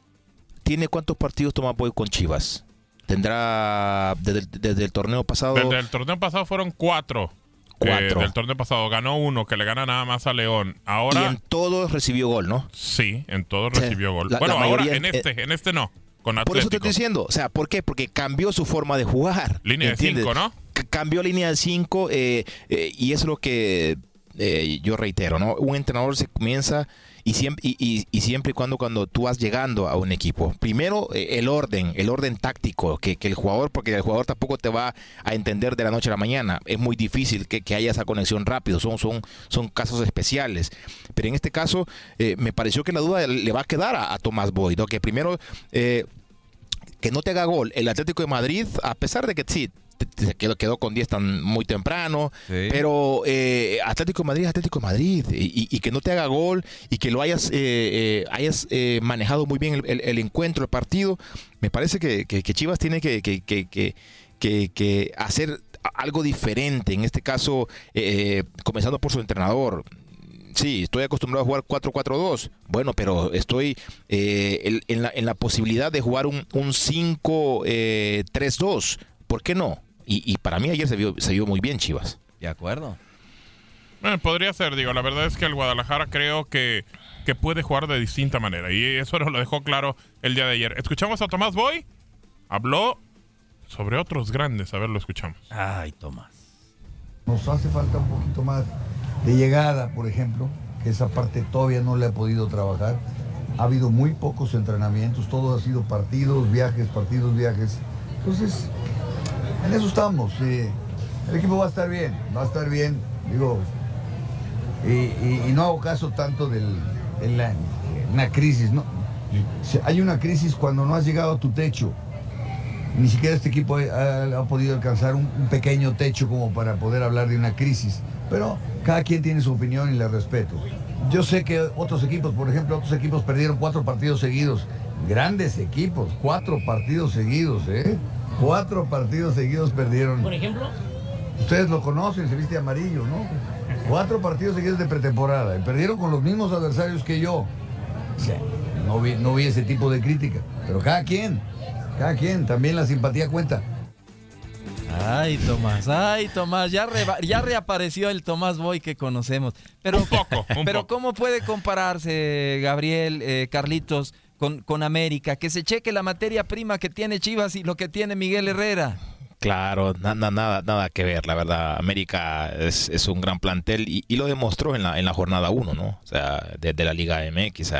¿Tiene cuántos partidos Tomás Boy con Chivas? ¿Tendrá desde, el- desde el torneo pasado? Desde el torneo pasado fueron cuatro. Cuatro. Eh, del torneo pasado ganó uno, que le gana nada más a León. y Ahora, en todos recibió gol, ¿no? sí, en todos recibió gol. La- bueno, la ahora mayoría en en- este, en este no, con Por eso te estoy diciendo. O sea, ¿por qué? Porque cambió su forma de jugar. Línea de ¿entiendes? cinco, ¿no? C- Cambió línea de 5 y es lo que eh, yo reitero, ¿no? Un entrenador se comienza y siempre y, y- y siempre y cuando cuando tú vas llegando a un equipo, primero eh, el orden, el orden táctico, que, que el jugador, porque el jugador tampoco te va a entender de la noche a la mañana, es muy difícil que, que haya esa conexión rápido, son, son, son casos especiales, pero en este caso eh, me pareció que la duda le va a quedar a, Tomás Boyd, que primero eh, que no te haga gol el Atlético de Madrid, a pesar de que sí, se quedó, quedó con 10 tan muy temprano, pero eh, Atlético de Madrid Atlético de Madrid, y, que no te haga gol y que lo hayas, eh, eh, hayas eh, manejado muy bien el, el- el encuentro, el partido, me parece que, que- que Chivas tiene que, que- hacer algo diferente, en este caso, eh, comenzando por su entrenador. Sí, estoy acostumbrado a jugar 4-4-2. Bueno, pero estoy eh, en, en la, en la posibilidad de jugar un, un 5-3-2. ¿Por qué no? Y, y para mí ayer se vio, se vio muy bien Chivas. De acuerdo. Eh, podría ser, digo, la verdad es que el Guadalajara creo que, que puede jugar de distinta manera y eso nos lo dejó claro el día de ayer. Escuchamos a Tomás Boy, habló sobre otros grandes, a ver, lo escuchamos. Ay, Tomás. Nos hace falta un poquito más de llegada, por ejemplo, que esa parte todavía no le ha podido trabajar. Ha habido muy pocos entrenamientos, todo ha sido partidos, viajes, partidos, viajes. Entonces, en eso estamos. eh, el equipo va a estar bien, va a estar bien, digo, y, no hago caso tanto de la, una crisis, ¿no? Hay una crisis cuando no has llegado a tu techo. Ni siquiera este equipo ha, ha podido alcanzar un, un pequeño techo como para poder hablar de una crisis. Pero cada quien tiene su opinión y la respeto. Yo sé que otros equipos, por ejemplo, otros equipos perdieron cuatro partidos seguidos. Grandes equipos, cuatro partidos seguidos, ¿eh? Cuatro partidos seguidos perdieron. Por ejemplo. Ustedes lo conocen, se viste amarillo, ¿no? Cuatro partidos seguidos de pretemporada. Y perdieron con los mismos adversarios que yo. No vi, no vi ese tipo de crítica. Pero cada quien, cada quien, también la simpatía cuenta. Ay, Tomás, ay, Tomás, ya, reapareció el Tomás Boy que conocemos. Pero, Un poco, un pero poco. ¿cómo puede compararse, Gabriel, eh, Carlitos, con, con América, que se cheque la materia prima que tiene Chivas y lo que tiene Miguel Herrera. Claro, nada, nada, nada que ver, la verdad. América es, es un gran plantel y, lo demostró en la, en la jornada 1, ¿no? O sea, desde la Liga MX,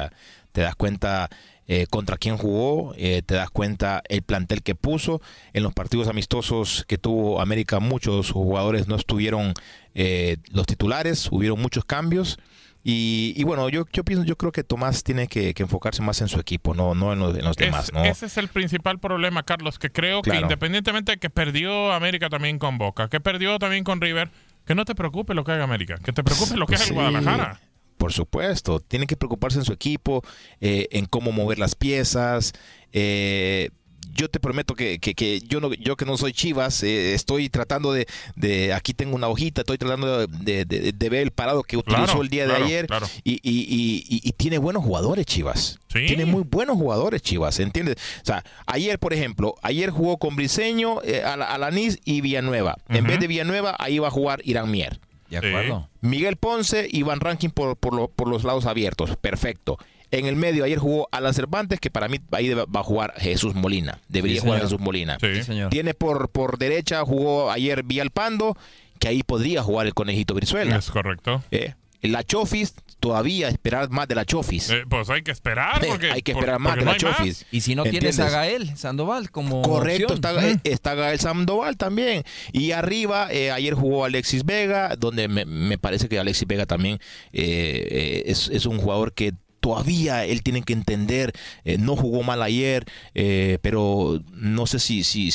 te das cuenta eh, contra quién jugó, eh, te das cuenta el plantel que puso. En los partidos amistosos que tuvo América, muchos jugadores no estuvieron eh, los titulares, hubieron muchos cambios. Y, y, bueno, yo, yo pienso, yo creo que Tomás tiene que, que enfocarse más en su equipo, no, no en los, en los demás. Es, ¿no? Ese es el principal problema, Carlos, que creo Claro. que independientemente de que perdió América también con Boca, que perdió también con River, que no te preocupe lo que haga América, que te preocupe lo que Pues haga sí, Guadalajara. Por supuesto, tiene que preocuparse en su equipo, eh, en cómo mover las piezas. eh, yo te prometo que, que- que yo no yo que no soy Chivas, eh, estoy tratando de, de- aquí tengo una hojita, estoy tratando de, de- de ver el parado que utilizó Claro, el día claro, de ayer claro. y, y- y- y- y tiene buenos jugadores Chivas. Tiene muy buenos jugadores Chivas, ¿entiendes? O sea, ayer, por ejemplo, ayer jugó con Briseño, eh, Al- Alanís y Villanueva. En vez de Villanueva, ahí va a jugar Irán Mier. De acuerdo. Miguel Ponce y Van Ranking por, por, lo- por los lados abiertos. Perfecto. En el medio ayer jugó Alan Cervantes, que para mí ahí va a jugar Jesús Molina. Debería Sí, jugar señor. Jesús Molina. Sí, señor. Tiene por, por derecha, jugó ayer Villalpando, que ahí podría jugar el conejito Virzuela. Es correcto. Eh, La Chofis, todavía esperar más de la Chofis. Eh, pues hay que esperar, porque hay que por- esperar más porque de no la más. Chofis. Y si no tienes ¿Entiendes? a Gael Sandoval como Correcto, está, eh, está Gael Sandoval también. Y arriba, eh, ayer jugó Alexis Vega, donde me, me parece que Alexis Vega también eh, eh, es, es un jugador que todavía él tiene que entender, eh, no jugó mal ayer, eh, pero no sé si, si,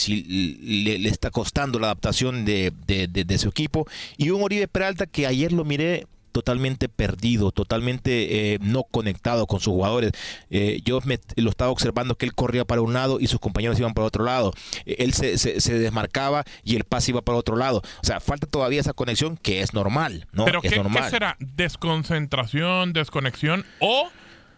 le está costando la adaptación de, de- de- de su equipo. Y un Oribe Peralta que ayer lo miré totalmente perdido, totalmente eh, no conectado con sus jugadores. Eh, yo me- lo estaba observando que él corría para un lado y sus compañeros iban para otro lado. Eh, él se, se- se desmarcaba y el pase iba para otro lado. O sea, falta todavía esa conexión que es normal, ¿no? Pero es ¿qué, normal. qué será? ¿Desconcentración, desconexión o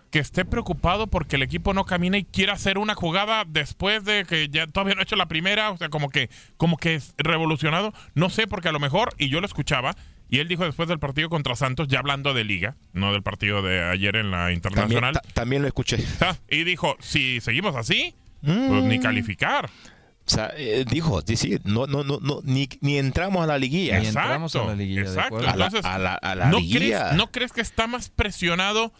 que esté preocupado porque el equipo no camina y quiera hacer una jugada después de que ya todavía no ha hecho la primera? O sea, como que, como que es revolucionado. No sé, porque a lo mejor, y yo lo escuchaba, y él dijo después del partido contra Santos, ya hablando de liga, no del partido de ayer en la También, internacional. ta- también lo escuché. Ah, y dijo, si seguimos así, Mm. pues ni calificar. O sea, eh, dijo, sí, sí, no, no, no, no, ni, ni entramos a la liguilla. Ni entramos a la liguilla, de Exacto. acuerdo. A la- Entonces, a la- a la ¿no, liguilla. crees, ¿no crees que está más presionado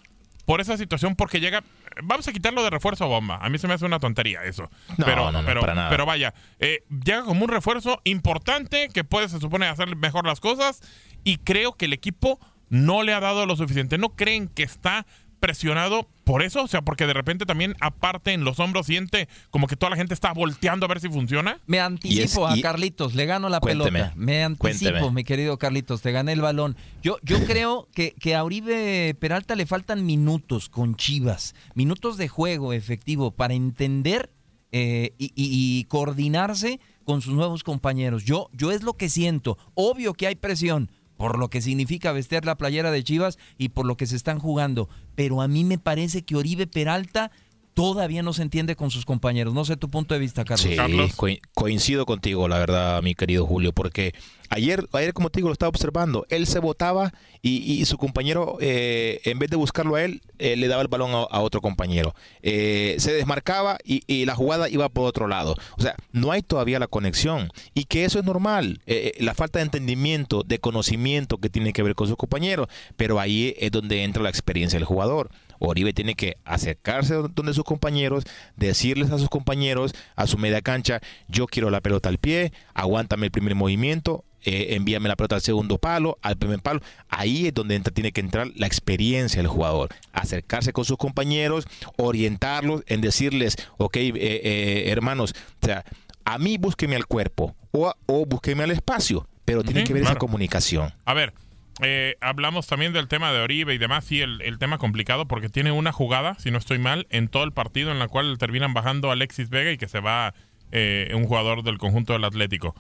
por esa situación? Porque llega. Vamos a quitarlo de refuerzo a bomba. A mí se me hace una tontería eso. No, pero, no, no, pero, para nada. pero vaya, eh, llega como un refuerzo importante que puede, se supone, hacer mejor las cosas. Y creo que el equipo no le ha dado lo suficiente. ¿No creen que está presionado por eso? O sea, porque de repente también, aparte en los hombros, siente como que toda la gente está volteando a ver si funciona. Me anticipo Y es- y- a Carlitos, le gano la Cuénteme, pelota. Me anticipo, cuénteme. mi querido Carlitos, te gané el balón. Yo, yo creo que, que a Uribe Peralta le faltan minutos con Chivas, minutos de juego efectivo para entender eh, y, y- y coordinarse con sus nuevos compañeros. Yo, yo es lo que siento. Obvio que hay presión por lo que significa vestir la playera de Chivas y por lo que se están jugando. Pero a mí me parece que Oribe Peralta todavía no se entiende con sus compañeros. No sé tu punto de vista, Carlos. Sí, co- coincido contigo, la verdad, mi querido Julio, porque ayer, ayer como te digo, lo estaba observando. Él se botaba y, y su compañero, eh, en vez de buscarlo a él, eh, le daba el balón a, a otro compañero. Eh, se desmarcaba y, y la jugada iba por otro lado. O sea, no hay todavía la conexión y que eso es normal. Eh, eh, la falta de entendimiento, de conocimiento que tiene que ver con sus compañeros, pero ahí es donde entra la experiencia del jugador. Oribe tiene que acercarse donde sus compañeros, decirles a sus compañeros, a su media cancha, yo quiero la pelota al pie, aguántame el primer movimiento, eh, envíame la pelota al segundo palo, al primer palo. Ahí es donde entra, tiene que entrar la experiencia del jugador. Acercarse con sus compañeros, orientarlos en decirles, ok, eh, eh, hermanos, o sea, a mí búsqueme al cuerpo o, o búsqueme al espacio, pero tiene que ver esa comunicación. A ver, eh, hablamos también del tema de Oribe y demás, sí, el, el tema complicado, porque tiene una jugada, si no estoy mal, en todo el partido en la cual terminan bajando a Alexis Vega y que se va eh, un jugador del conjunto del Atlético.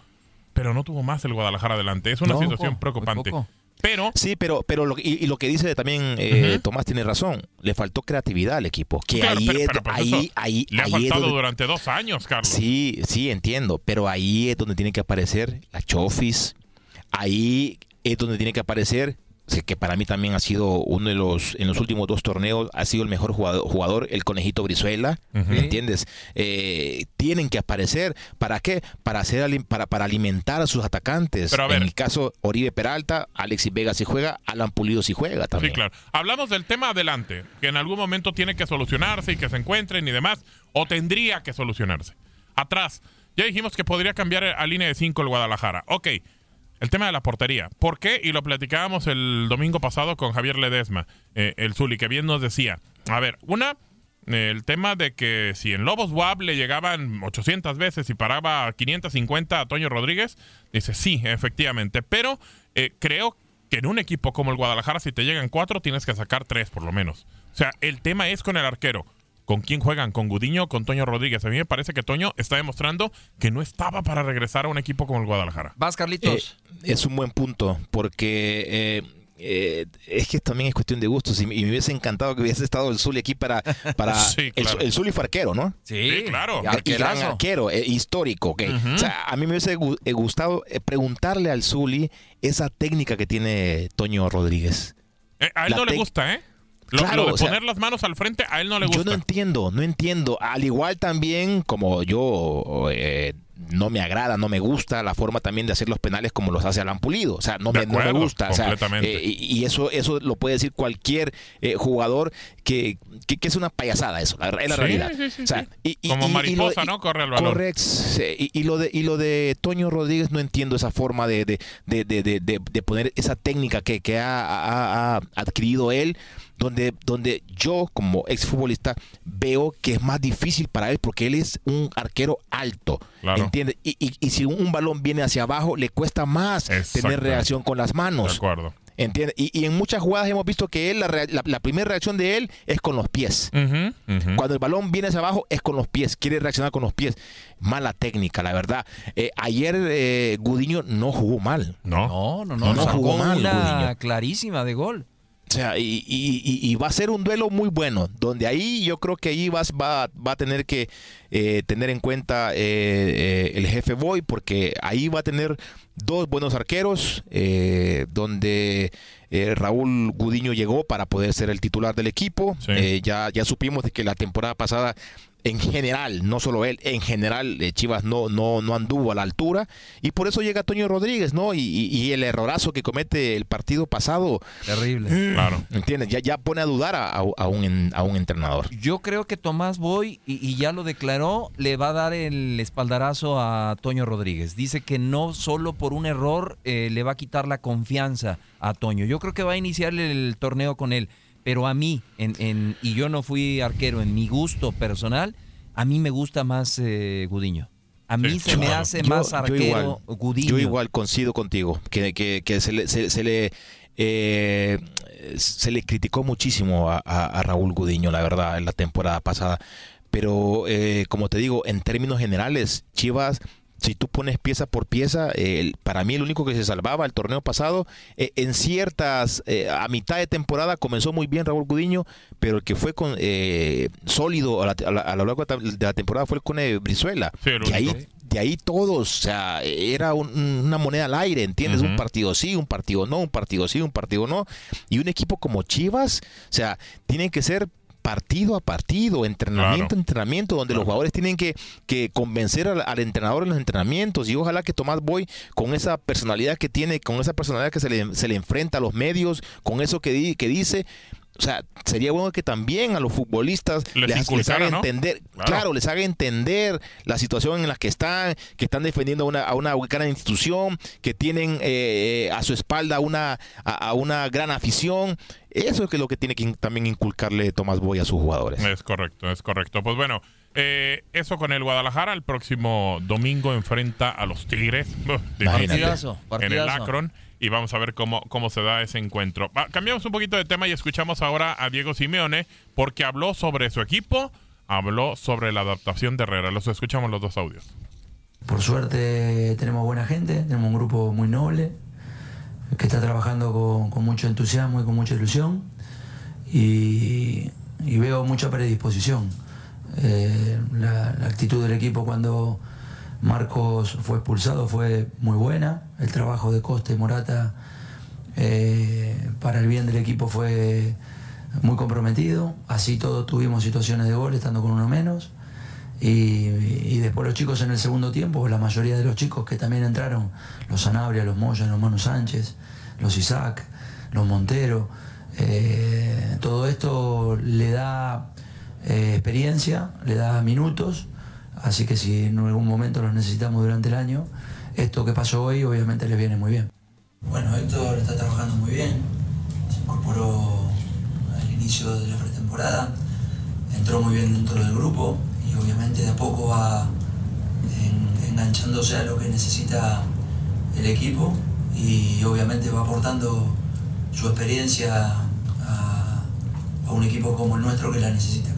Pero no tuvo más el Guadalajara adelante. Es una No, situación poco, preocupante. Pero Sí, pero, pero lo, y, y lo que dice también eh. Tomás tiene razón. Le faltó creatividad al equipo. Que Claro, ahí pero- es, pero pues ahí, eso ahí, le ha ahí faltado donde- durante dos años, Carlos. Sí, sí, entiendo. Pero ahí es donde tiene que aparecer la Chofis. Ahí es donde tiene que aparecer que para mí también ha sido uno de los, en los últimos dos torneos, ha sido el mejor jugador, jugador el conejito Brizuela, ¿me entiendes? Eh, tienen que aparecer, ¿para qué? Para, hacer, para, para alimentar a sus atacantes. Pero a ver. En mi caso, Oribe Peralta, Alexis Vega si juega, Alan Pulido si juega también. Sí, claro. Hablamos del tema adelante, que en algún momento tiene que solucionarse y que se encuentren y demás, o tendría que solucionarse. Atrás, ya dijimos que podría cambiar a línea de 5 el Guadalajara. Ok, el tema de la portería. ¿Por qué? Y lo platicábamos el domingo pasado con Javier Ledesma, eh, el Zuli, que bien nos decía. A ver, una, eh, el tema de que si en Lobos WAP le llegaban 800 veces y paraba 550 a Toño Rodríguez, dice sí, efectivamente. Pero eh, creo que en un equipo como el Guadalajara, si te llegan cuatro, tienes que sacar tres por lo menos. O sea, el tema es con el arquero. ¿Con quién juegan? ¿Con Gudiño o con Toño Rodríguez? A mí me parece que Toño está demostrando que no estaba para regresar a un equipo como el Guadalajara. Vas, Carlitos. Eh, es un buen punto, porque eh, eh, es que también es cuestión de gustos. Y, y me hubiese encantado que hubiese estado el Zuli aquí para. para Sí, claro. el, el Zuli fue arquero, ¿no? Sí, claro. Y gran arquero, eh, histórico. O sea, a mí me hubiese gu- gustado eh, preguntarle al Zuli esa técnica que tiene Toño Rodríguez. Eh, a él La no le gusta, ¿eh? Lo, Claro, lo de sea, poner las manos al frente, a él no le Yo gusta. no entiendo, no entiendo. Al igual también como yo eh, no me agrada, no me gusta la forma también de hacer los penales como los hace Alan Pulido. O sea, no, me, no me gusta. O sea, eh, y eso, eso lo puede decir cualquier eh, jugador que, que, que es una payasada eso, la, es la Sí, realidad. sí, sí, O sea, sí. y- y- Como y- mariposa, ¿no? Corre al balón. Correcto. Y, lo de, y lo de Toño Rodríguez no entiendo esa forma de, de, de, de, de- de- de poner esa técnica que, que ha, ha- ha adquirido él, donde, donde yo como exfutbolista veo que es más difícil para él porque él es un arquero alto. Claro. ¿Entiendes? Y, y, y si un balón viene hacia abajo, le cuesta más tener reacción con las manos. De acuerdo. ¿Entiendes? Y, y en muchas jugadas hemos visto que él, la, la- la primera reacción de él es con los pies. Cuando el balón viene hacia abajo es con los pies, quiere reaccionar con los pies. Mala técnica, la verdad. Eh, ayer eh, Gudiño no jugó mal. No. No, no, no. No, no sacó jugó mal, una Gudiño. clarísima de gol. O sea, y, y- va a ser un duelo muy bueno, donde ahí yo creo que ahí vas, va, va a tener que eh, tener en cuenta eh, eh, el jefe Boy, porque ahí va a tener dos buenos arqueros, eh, donde Raúl Gudiño llegó para poder ser el titular del equipo. Sí. Ya, ya supimos de que la temporada pasada, en general, no solo él, en general eh, Chivas no, no, no anduvo a la altura, y por eso llega Toño Rodríguez, ¿no? Y, y- y el errorazo que comete el partido pasado. Terrible. Claro. ¿Entiendes? Ya, ya pone a dudar a, a- a un, en- a un entrenador. Yo creo que Tomás Boy, y, y ya lo declaró, le va a dar el espaldarazo a Toño Rodríguez. Dice que no solo por un error eh, le va a quitar la confianza a Toño. Yo creo que va a iniciar el torneo con él. Pero a mí, en, en- y yo no fui arquero, en mi gusto personal, a mí me gusta más eh, Gudiño. A mí Sí, se me hace Yo- más yo arquero igual, Gudiño. Yo igual coincido contigo, que, que- que se le, se, se le, eh, se le criticó muchísimo a, a- a Raúl Gudiño, la verdad, en la temporada pasada. Pero, eh, como te digo, en términos generales, Chivas, si tú pones pieza por pieza, eh, para mí el único que se salvaba el torneo pasado, eh, en ciertas, eh, a mitad de temporada comenzó muy bien Raúl Gudiño, pero el que fue con, eh, sólido a, la- a lo largo de la- temporada fue el Cone Brizuela. Sí, el de ahí de ahí todos, o sea, era un- una moneda al aire, ¿entiendes? Un partido sí, un partido no, un partido sí, un partido no. Y un equipo como Chivas, o sea, tiene que ser partido a partido, entrenamiento a entrenamiento, donde los jugadores tienen que, que convencer al, al entrenador en los entrenamientos. Y ojalá que Tomás Boy, con esa personalidad que tiene, con esa personalidad que se le, se le enfrenta a los medios, con eso que, di- que dice, o sea, sería bueno que también a los futbolistas Les les, les inculcara, haga ¿no? entender, Claro. claro. les haga entender la situación en la que están, que están defendiendo a una, a una gran institución, que tienen eh, a su espalda una, a, a una gran afición. Eso es lo que tiene que in- también inculcarle Tomás Boy a sus jugadores. Es correcto, es correcto. Pues bueno, eh, eso con el Guadalajara. El próximo domingo enfrenta a los Tigres. Partidazo, En el. Akron. Y vamos a ver cómo, cómo se da ese encuentro. Cambiamos un poquito de tema y escuchamos ahora a Diego Simeone porque habló sobre su equipo, habló sobre la adaptación de Herrera. Los escuchamos los dos audios. Por suerte tenemos buena gente, tenemos un grupo muy noble que está trabajando con, mucho entusiasmo y con mucha ilusión y, veo mucha predisposición. Eh, la actitud del equipo cuando Marcos fue expulsado fue muy buena, el trabajo de Costa y Morata eh, para el bien del equipo fue muy comprometido. Así todos tuvimos situaciones de gol estando con uno menos. Y, después los chicos en el segundo tiempo, la mayoría de los chicos que también entraron, los Sanabria, los Moya, los Manu Sánchez, los Isaac, los Montero, eh, todo esto le da eh, experiencia, le da minutos, así que si en algún momento los necesitamos durante el año, esto que pasó hoy obviamente les viene muy bien. Bueno, Héctor está trabajando muy bien, se incorporó al inicio de la pretemporada, entró muy bien dentro del grupo y obviamente de a poco va en- enganchándose a lo que necesita el equipo y obviamente va aportando su experiencia a, un equipo como el nuestro que la necesita.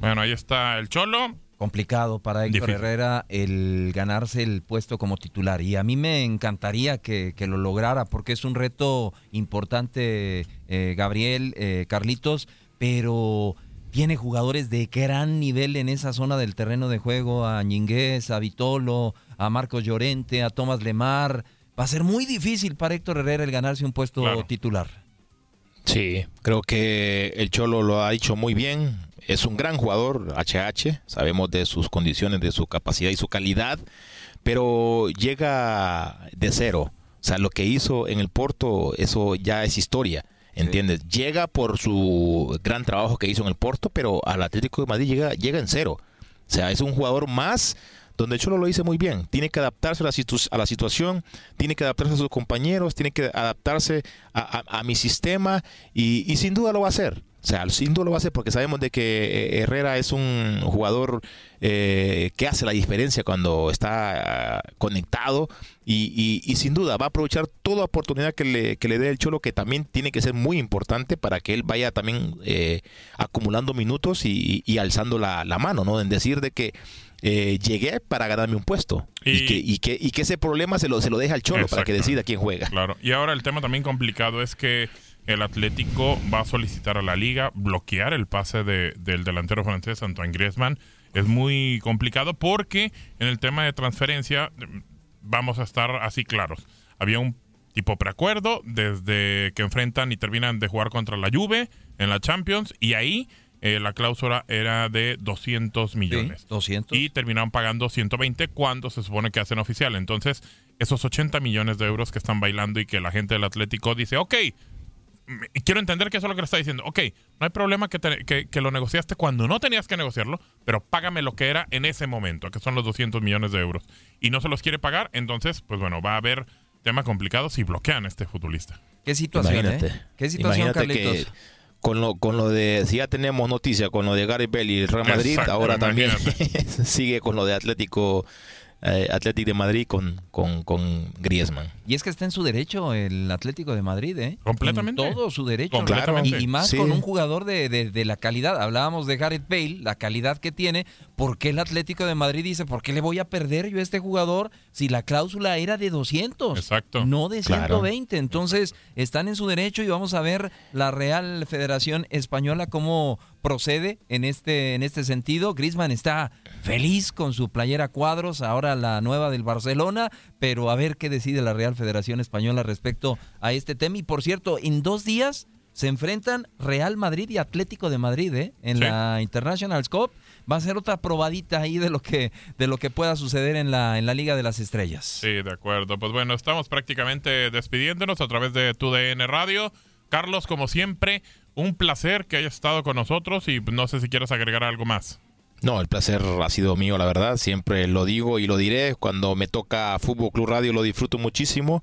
Bueno, ahí está el Cholo. Complicado para Héctor Difícil. Herrera el ganarse el puesto como titular. Y a mí me encantaría que, que lo lograra porque es un reto importante, eh, Gabriel, eh, Carlitos, pero tiene jugadores de gran nivel en esa zona del terreno de juego, a Ñinguez, a Vitolo, a Marcos Llorente, a Tomás Lemar. Va a ser muy difícil para Héctor Herrera el ganarse un puesto titular. Sí, creo que el Cholo lo ha dicho muy bien. Es un gran jugador, HH. Sabemos de sus condiciones, de su capacidad y su calidad, pero llega de cero. O sea, lo que hizo en el Porto, eso ya es historia. ¿Entiendes? Llega por su gran trabajo que hizo en el Porto, pero al Atlético de Madrid llega, llega en cero. O sea, es un jugador más donde Cholo lo dice muy bien. Tiene que adaptarse a la, situ- a la situación, tiene que adaptarse a sus compañeros, tiene que adaptarse a, a- a mi sistema y, y sin duda lo va a hacer. O sea, sin duda lo va a hacer porque sabemos de que eh, Herrera es un jugador eh, que hace la diferencia cuando está ah, conectado y, y- y sin duda va a aprovechar toda oportunidad que le, que le dé el Cholo, que también tiene que ser muy importante para que él vaya también eh, acumulando minutos y, y alzando la, la mano, ¿no? En decir de que eh, llegué para ganarme un puesto y, que, y, que, y que ese problema se lo, se lo deja al Cholo para que decida quién juega. Claro. Y ahora el tema también complicado es que el Atlético va a solicitar a la liga bloquear el pase de- del delantero francés Antoine Griezmann. Es muy complicado porque en el tema de transferencia mm, vamos a estar así claros. Había un tipo preacuerdo desde que enfrentan y terminan de jugar contra la Juve en la Champions y ahí eh, la cláusula era de 200 millones. 200. Y terminaron pagando 120 cuando se supone que hacen oficial. Entonces, esos 80 millones de euros que están bailando y que la gente del Atlético dice, ok, quiero entender que eso es lo que le está diciendo. Ok, no hay problema que, te- que, que lo negociaste cuando no tenías que negociarlo, pero págame lo que era en ese momento, que son los 200 millones de euros. Y no se los quiere pagar, entonces, pues bueno, va a haber temas complicados si bloquean a este futbolista. Qué situación, Imagínate. ¿eh? Qué situación, Imagínate que Carlitos. con lo, con lo de, si ya tenemos noticia con lo de Gary Bell y el Real Madrid, Exacto, ahora también imagínate. sigue con lo de Atlético, eh, Atlético de Madrid con, con, con Griezmann. Y es que está en su derecho el Atlético de Madrid, ¿eh? Completamente. En todo su derecho. Completamente. Y, y más Sí. con un jugador de, de- de la calidad. Hablábamos de Gareth Bale, la calidad que tiene. ¿Por qué el Atlético de Madrid dice, ¿por qué le voy a perder yo a este jugador si la cláusula era de 200? Exacto. No de Claro. 120. Entonces, están en su derecho y vamos a ver la Real Federación Española cómo procede en este, en este sentido. Griezmann está feliz con su playera cuadros, ahora la nueva del Barcelona, pero a ver qué decide la Real Federación Española respecto a este tema. Y por cierto, en dos días se enfrentan Real Madrid y Atlético de Madrid, ¿eh? En Sí. la International Cup. Va a ser otra probadita ahí de lo que, de lo que pueda suceder en la, en la Liga de las Estrellas. Sí, de acuerdo. Pues bueno, estamos prácticamente despidiéndonos a través de TUDN Radio. Carlos, como siempre, un placer que hayas estado con nosotros y no sé si quieres agregar algo más. No, el placer ha sido mío, la verdad. Siempre lo digo y lo diré. Cuando me toca Fútbol Club Radio lo disfruto muchísimo.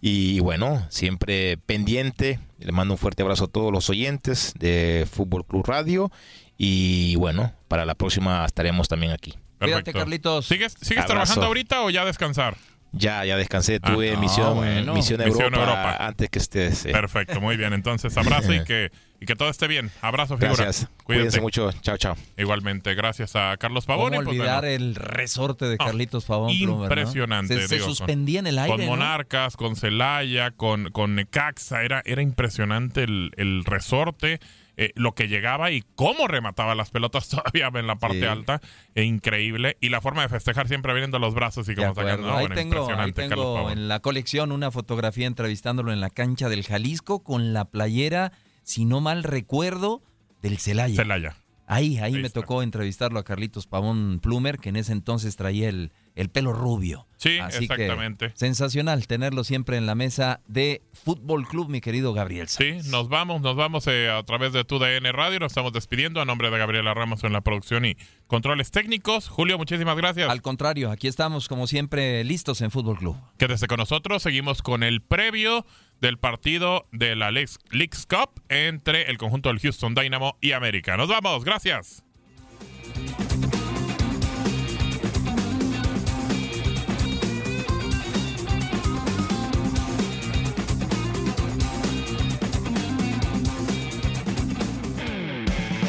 Y bueno, siempre pendiente. Le mando un fuerte abrazo a todos los oyentes de Fútbol Club Radio. Y bueno, para la próxima estaremos también aquí. Cuídate, Carlitos. ¿Sigues, sigues trabajando ahorita o ya descansar? Ya, ya descansé. Ah, Tuve no, misión, bueno. misión, Misión Europa, antes que estés. eh. Perfecto, muy bien. Entonces, abrazo y que, y que todo esté bien. Abrazo, figura. Gracias. Cuídate. Cuídense mucho. Chao, chao. Igualmente, gracias a Carlos Pavón. ¿Cómo y, pues, olvidar bueno, el resorte de Carlitos Pavón? Plumer, ¿no? Impresionante. Se, se digo, suspendía en el aire, Con ¿no? Monarcas, con Celaya, con, con Necaxa. Era, era impresionante el, el resorte. Eh, lo que llegaba y cómo remataba las pelotas todavía en la parte Sí. alta. E increíble. Y la forma de festejar siempre abriendo los brazos y como sacando. ahí bueno, tengo, ahí tengo en la colección una fotografía entrevistándolo en la cancha del Jalisco con la playera, si no mal recuerdo, del Celaya. Celaya. Ahí, ahí me tocó entrevistarlo a Carlitos Pavón Plumer, que en ese entonces traía el, el pelo rubio. Sí, Así que, exactamente. sensacional tenerlo siempre en la mesa de Fútbol Club, mi querido Gabriel. Sí, nos vamos, nos vamos eh, a través de tu DN Radio. Nos estamos despidiendo a nombre de Gabriela Ramos en la producción y controles técnicos. Julio, muchísimas gracias. Al contrario, aquí estamos como siempre listos en Fútbol Club. Quédese con nosotros. Seguimos con el previo del partido de la Leagues Cup entre el conjunto del Houston Dynamo y América. Nos vamos, gracias.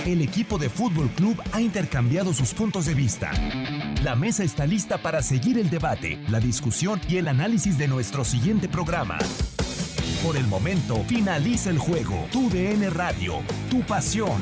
El equipo de Fútbol Club ha intercambiado sus puntos de vista. La mesa está lista para seguir el debate, la discusión y el análisis de nuestro siguiente programa. Por el momento, finaliza el juego. Tu DN Radio, tu pasión.